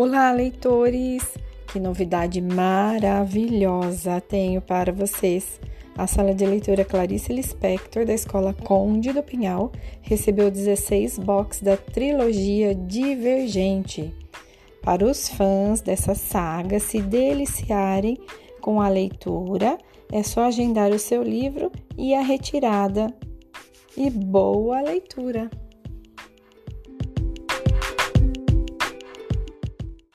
Olá, leitores! Que novidade maravilhosa tenho para vocês! A sala de leitura Clarice Lispector, da Escola Conde do Pinhal, recebeu 16 box da trilogia Divergente. Para os fãs dessa saga se deliciarem com a leitura, é só agendar o seu livro e a retirada. E boa leitura!